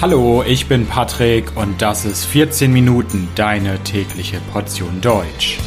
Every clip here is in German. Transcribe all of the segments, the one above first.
Hallo, ich bin Patrick und das ist 14 Minuten deine tägliche Portion Deutsch.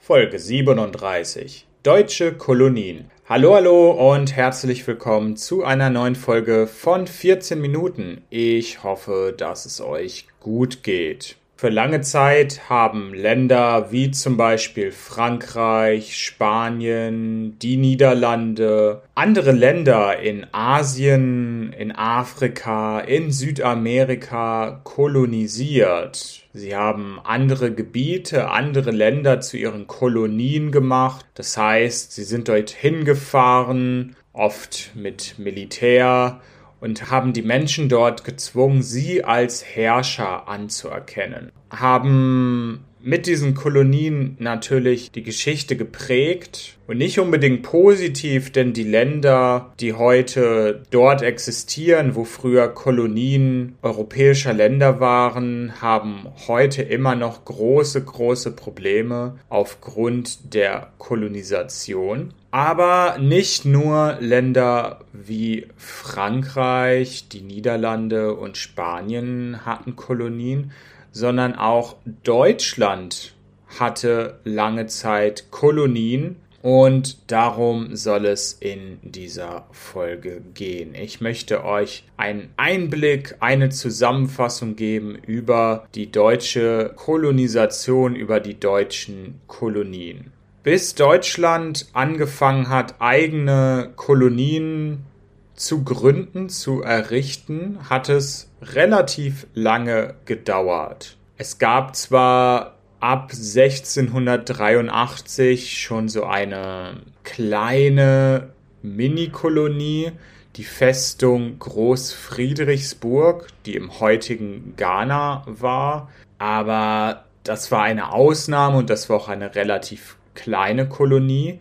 Folge 37 Deutsche Kolonien. Hallo, hallo und herzlich willkommen zu einer neuen Folge von 14 Minuten. Ich hoffe, dass es euch gut geht. Für lange Zeit haben Länder wie zum Beispiel Frankreich, Spanien, die Niederlande, andere Länder in Asien, in Afrika, in Südamerika kolonisiert. Sie haben andere Gebiete, andere Länder zu ihren Kolonien gemacht. Das heißt, sie sind dorthin gefahren, oft mit Militär und haben die Menschen dort gezwungen, sie als Herrscher anzuerkennen. Haben mit diesen Kolonien natürlich die Geschichte geprägt und nicht unbedingt positiv, denn die Länder, die heute dort existieren, wo früher Kolonien europäischer Länder waren, haben heute immer noch große, große Probleme aufgrund der Kolonisation. Aber nicht nur Länder wie Frankreich, die Niederlande und Spanien hatten Kolonien, sondern auch Deutschland hatte lange Zeit Kolonien und darum soll es in dieser Folge gehen. Ich möchte euch einen Einblick, eine Zusammenfassung geben über die deutsche Kolonisation, über die deutschen Kolonien. Bis Deutschland angefangen hat, eigene Kolonien zu gründen, zu errichten, hat es relativ lange gedauert. Es gab zwar ab 1683 schon so eine kleine Mini-Kolonie, die Festung Großfriedrichsburg, die im heutigen Ghana war, aber das war eine Ausnahme und das war auch eine relativ kleine Kolonie.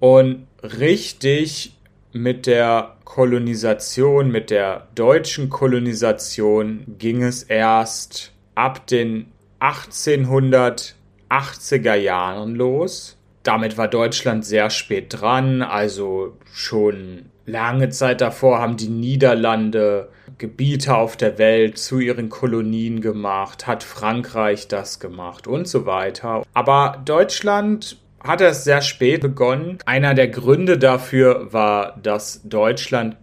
Und richtig mit der Kolonisation, mit der deutschen Kolonisation ging es erst ab den 1880er Jahren los. Damit war Deutschland sehr spät dran, also schon lange Zeit davor haben die Niederlande Gebiete auf der Welt zu ihren Kolonien gemacht, hat Frankreich das gemacht und so weiter. Aber Deutschland hat es sehr spät begonnen. Einer der Gründe dafür war, dass Deutschland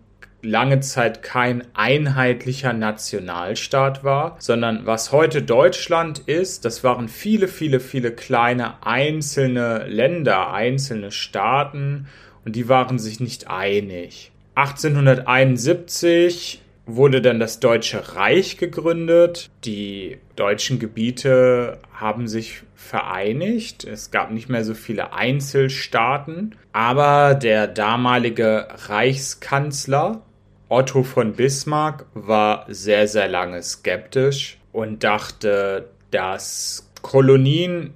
lange Zeit kein einheitlicher Nationalstaat war, sondern was heute Deutschland ist, das waren viele, viele, viele kleine einzelne Länder, einzelne Staaten und die waren sich nicht einig. 1871 wurde dann das Deutsche Reich gegründet. Die deutschen Gebiete haben sich vereinigt. Es gab nicht mehr so viele Einzelstaaten. Aber der damalige Reichskanzler Otto von Bismarck war sehr, sehr lange skeptisch und dachte, dass Kolonien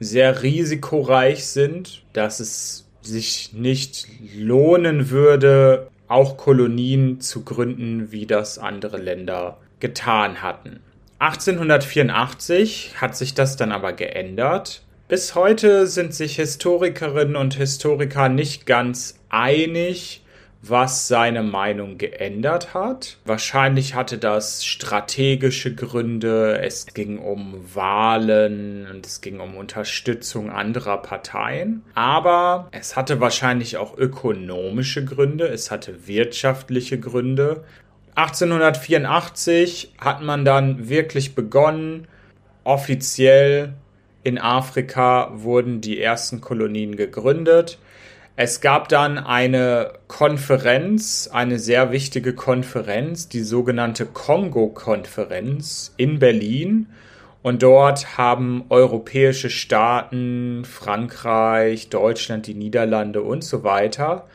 sehr risikoreich sind, dass es sich nicht lohnen würde, auch Kolonien zu gründen, wie das andere Länder getan hatten. 1884 hat sich das dann aber geändert. Bis heute sind sich Historikerinnen und Historiker nicht ganz einig, was seine Meinung geändert hat. Wahrscheinlich hatte das strategische Gründe, es ging um Wahlen und es ging um Unterstützung anderer Parteien. Aber es hatte wahrscheinlich auch ökonomische Gründe, es hatte wirtschaftliche Gründe. 1884 hat man dann wirklich begonnen, offiziell in Afrika wurden die ersten Kolonien gegründet. Es gab dann eine Konferenz, eine sehr wichtige Konferenz, die sogenannte Kongo-Konferenz in Berlin. Und dort haben europäische Staaten, Frankreich, Deutschland, die Niederlande und so weiter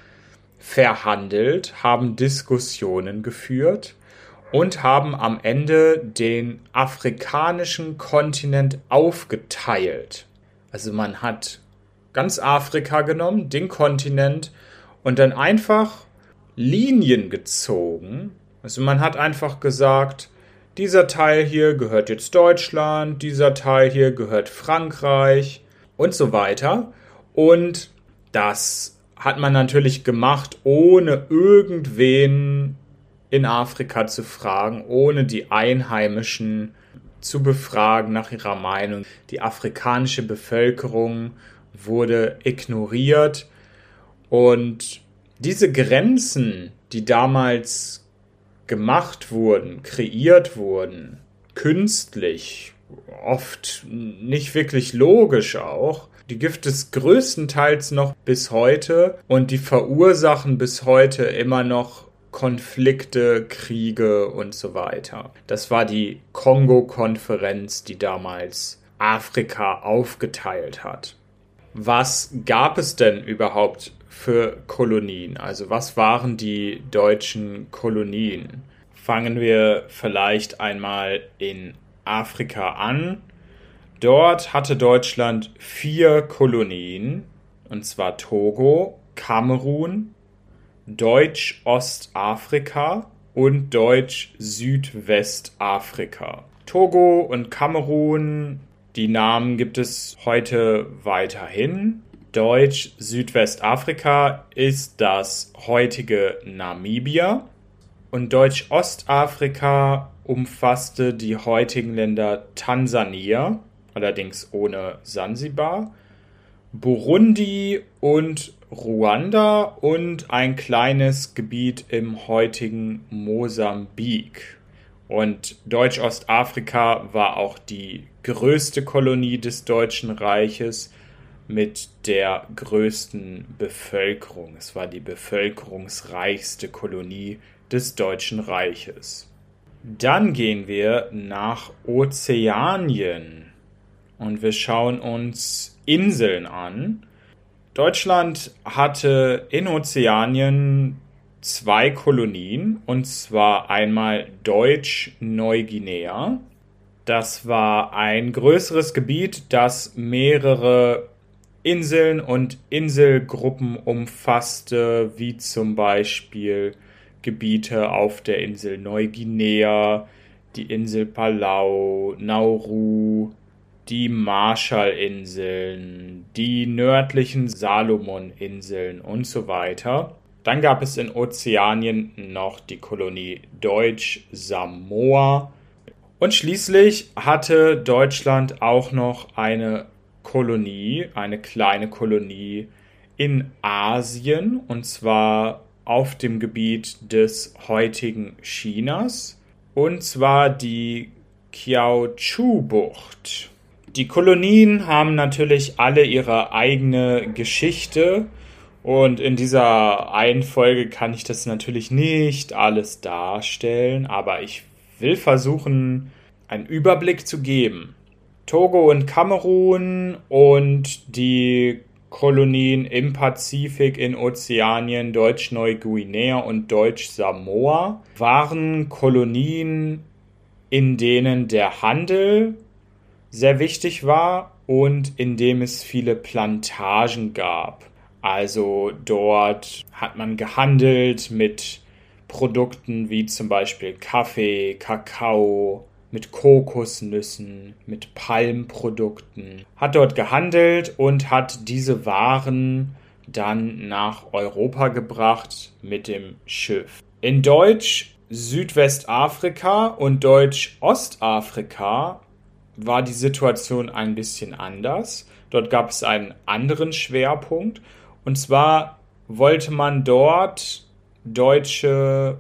verhandelt, haben Diskussionen geführt und haben am Ende den afrikanischen Kontinent aufgeteilt. Also man hat ganz Afrika genommen, den Kontinent, und dann einfach Linien gezogen. Also man hat einfach gesagt, dieser Teil hier gehört jetzt Deutschland, dieser Teil hier gehört Frankreich und so weiter. Und das hat man natürlich gemacht, ohne irgendwen in Afrika zu fragen, ohne die Einheimischen zu befragen nach ihrer Meinung. Die afrikanische Bevölkerung wurde ignoriert und diese Grenzen, die damals gemacht wurden, kreiert wurden, künstlich, oft nicht wirklich logisch auch, die gibt es größtenteils noch bis heute und die verursachen bis heute immer noch Konflikte, Kriege und so weiter. Das war die Kongo-Konferenz, die damals Afrika aufgeteilt hat. Was gab es denn überhaupt für Kolonien? Also was waren die deutschen Kolonien? Fangen wir vielleicht einmal in Afrika an. Dort hatte Deutschland vier Kolonien, und zwar Togo, Kamerun, Deutsch-Ostafrika und Deutsch-Südwestafrika. Togo und Kamerun, die Namen gibt es heute weiterhin. Deutsch-Südwestafrika ist das heutige Namibia und Deutsch-Ostafrika umfasste die heutigen Länder Tansania, allerdings ohne Sansibar, Burundi und Ruanda und ein kleines Gebiet im heutigen Mosambik. Und Deutsch-Ostafrika war auch die größte Kolonie des Deutschen Reiches mit der größten Bevölkerung. Es war die bevölkerungsreichste Kolonie des Deutschen Reiches. Dann gehen wir nach Ozeanien und wir schauen uns Inseln an. Deutschland hatte in Ozeanien zwei Kolonien, und zwar einmal Deutsch-Neuguinea. Das war ein größeres Gebiet, das mehrere Inseln und Inselgruppen umfasste, wie zum Beispiel Gebiete auf der Insel Neuguinea, die Insel Palau, Nauru, die Marshallinseln, die nördlichen Salomoninseln und so weiter. Dann gab es in Ozeanien noch die Kolonie Deutsch-Samoa. Und schließlich hatte Deutschland auch noch eine Kolonie, eine kleine Kolonie in Asien, und zwar auf dem Gebiet des heutigen Chinas, und zwar die Kiaochu-Bucht. Die Kolonien haben natürlich alle ihre eigene Geschichte und in dieser einen Folge kann ich das natürlich nicht alles darstellen, aber ich will versuchen, einen Überblick zu geben. Togo und Kamerun und die Kolonien im Pazifik, in Ozeanien, Deutsch-Neuguinea und Deutsch-Samoa waren Kolonien, in denen der Handel sehr wichtig war und in dem es viele Plantagen gab. Also dort hat man gehandelt mit Produkten wie zum Beispiel Kaffee, Kakao, mit Kokosnüssen, mit Palmprodukten, hat dort gehandelt und hat diese Waren dann nach Europa gebracht mit dem Schiff. In Deutsch Südwestafrika und Deutsch Ostafrika war die Situation ein bisschen anders. Dort gab es einen anderen Schwerpunkt. Und zwar wollte man dort Deutsche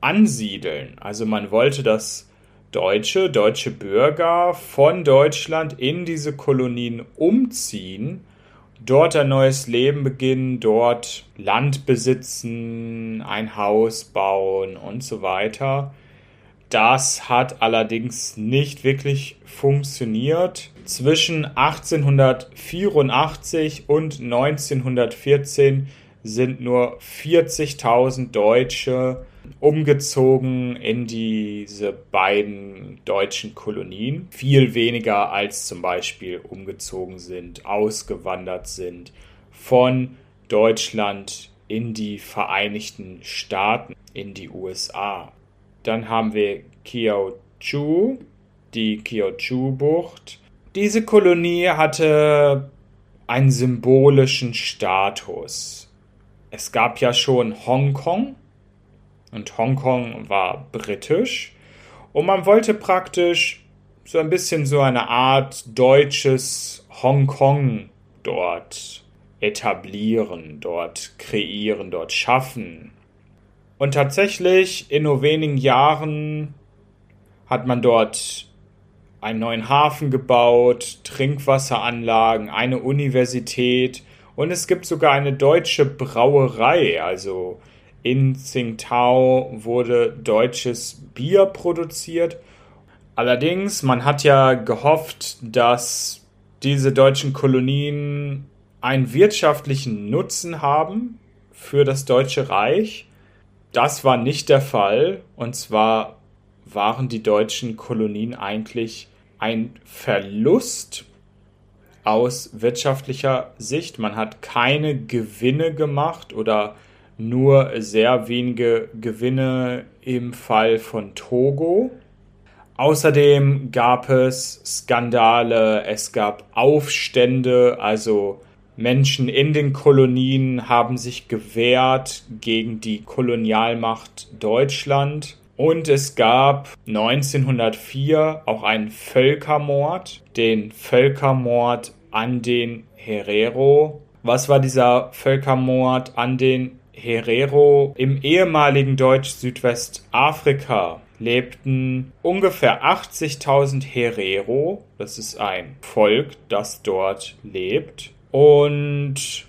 ansiedeln. Also man wollte, dass Deutsche, deutsche Bürger von Deutschland in diese Kolonien umziehen, dort ein neues Leben beginnen, dort Land besitzen, ein Haus bauen und so weiter. Das hat allerdings nicht wirklich funktioniert. Zwischen 1884 und 1914 sind nur 40.000 Deutsche umgezogen in diese beiden deutschen Kolonien. Viel weniger als zum Beispiel umgezogen sind, ausgewandert sind von Deutschland in die Vereinigten Staaten, in die USA. Dann haben wir Kiaochu, die Kiaochu-Bucht. Diese Kolonie hatte einen symbolischen Status. es gab ja schon Hongkong und Hongkong war britisch und man wollte praktisch so ein bisschen so eine Art deutsches Hongkong dort etablieren, dort kreieren, dort schaffen. Und tatsächlich in nur wenigen Jahren hat man dort einen neuen Hafen gebaut, Trinkwasseranlagen, eine Universität und es gibt sogar eine deutsche Brauerei. Also in Tsingtao wurde deutsches Bier produziert. Allerdings, man hat ja gehofft, dass diese deutschen Kolonien einen wirtschaftlichen Nutzen haben für das Deutsche Reich. Das war nicht der Fall. Und zwar waren die deutschen Kolonien eigentlich ein Verlust aus wirtschaftlicher Sicht. Man hat keine Gewinne gemacht oder nur sehr wenige Gewinne im Fall von Togo. Außerdem gab es Skandale, es gab Aufstände, also Menschen in den Kolonien haben sich gewehrt gegen die Kolonialmacht Deutschland. Und es gab 1904 auch einen Völkermord, den Völkermord an den Herero. Was war dieser Völkermord an den Herero? Im ehemaligen Deutsch-Südwestafrika lebten ungefähr 80.000 Herero. Das ist ein Volk, das dort lebt. Und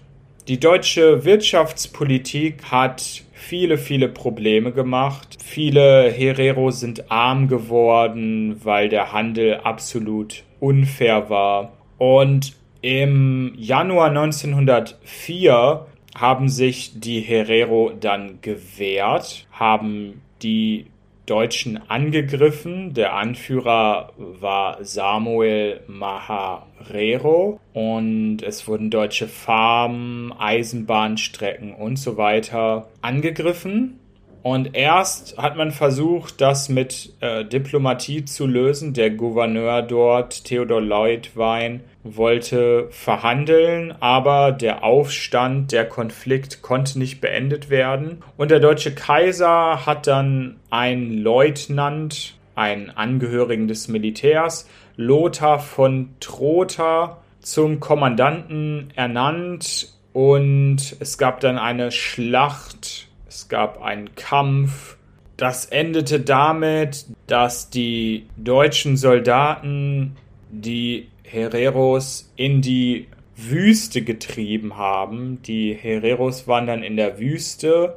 die deutsche Wirtschaftspolitik hat viele, viele Probleme gemacht. Viele Herero sind arm geworden, weil der Handel absolut unfair war. Und im Januar 1904 haben sich die Herero dann gewehrt, haben die Deutschen angegriffen. Der Anführer war Samuel Maharero und es wurden deutsche Farmen, Eisenbahnstrecken und so weiter angegriffen. Und erst hat man versucht, das mit äh, Diplomatie zu lösen. Der Gouverneur dort, Theodor Leutwein, wollte verhandeln, aber der Aufstand, der Konflikt konnte nicht beendet werden. Und der deutsche Kaiser hat dann einen Leutnant, einen Angehörigen des Militärs, Lothar von Trotha, zum Kommandanten ernannt und es gab dann eine Schlacht es gab einen Kampf. Das endete damit, dass die deutschen Soldaten die Hereros in die Wüste getrieben haben. Die Hereros waren dann in der Wüste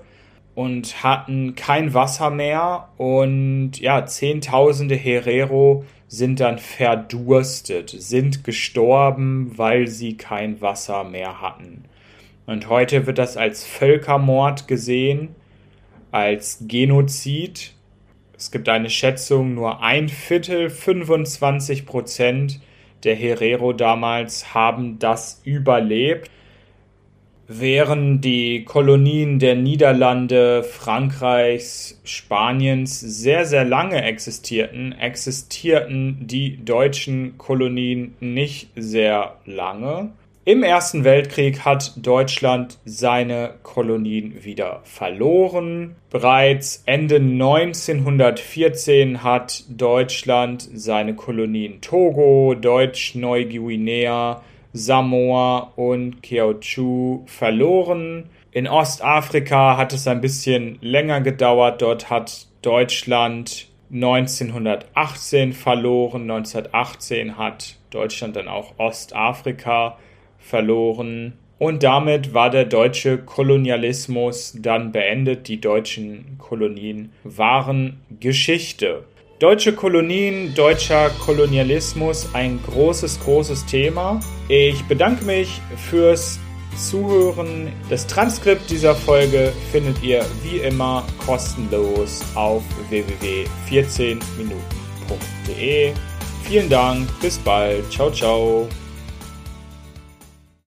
und hatten kein Wasser mehr und ja, zehntausende Herero sind dann verdurstet, sind gestorben, weil sie kein Wasser mehr hatten. Und heute wird das als Völkermord gesehen, als Genozid. Es gibt eine Schätzung, nur ein Viertel, 25 Prozent der Herero damals haben das überlebt. Während die Kolonien der Niederlande, Frankreichs, Spaniens sehr, sehr lange existierten, existierten die deutschen Kolonien nicht sehr lange. Im Ersten Weltkrieg hat Deutschland seine Kolonien wieder verloren. Bereits Ende 1914 hat Deutschland seine Kolonien Togo, Deutsch-Neuguinea, Samoa und Kiautschou verloren. In Ostafrika hat es ein bisschen länger gedauert. Dort hat Deutschland 1918 verloren. 1918 hat Deutschland dann auch Ostafrika verloren verloren. Und damit war der deutsche Kolonialismus dann beendet. Die deutschen Kolonien waren Geschichte. Deutsche Kolonien, deutscher Kolonialismus, ein großes, großes Thema. Ich bedanke mich fürs Zuhören. Das Transkript dieser Folge findet ihr wie immer kostenlos auf www.14minuten.de. Vielen Dank, bis bald, ciao, ciao.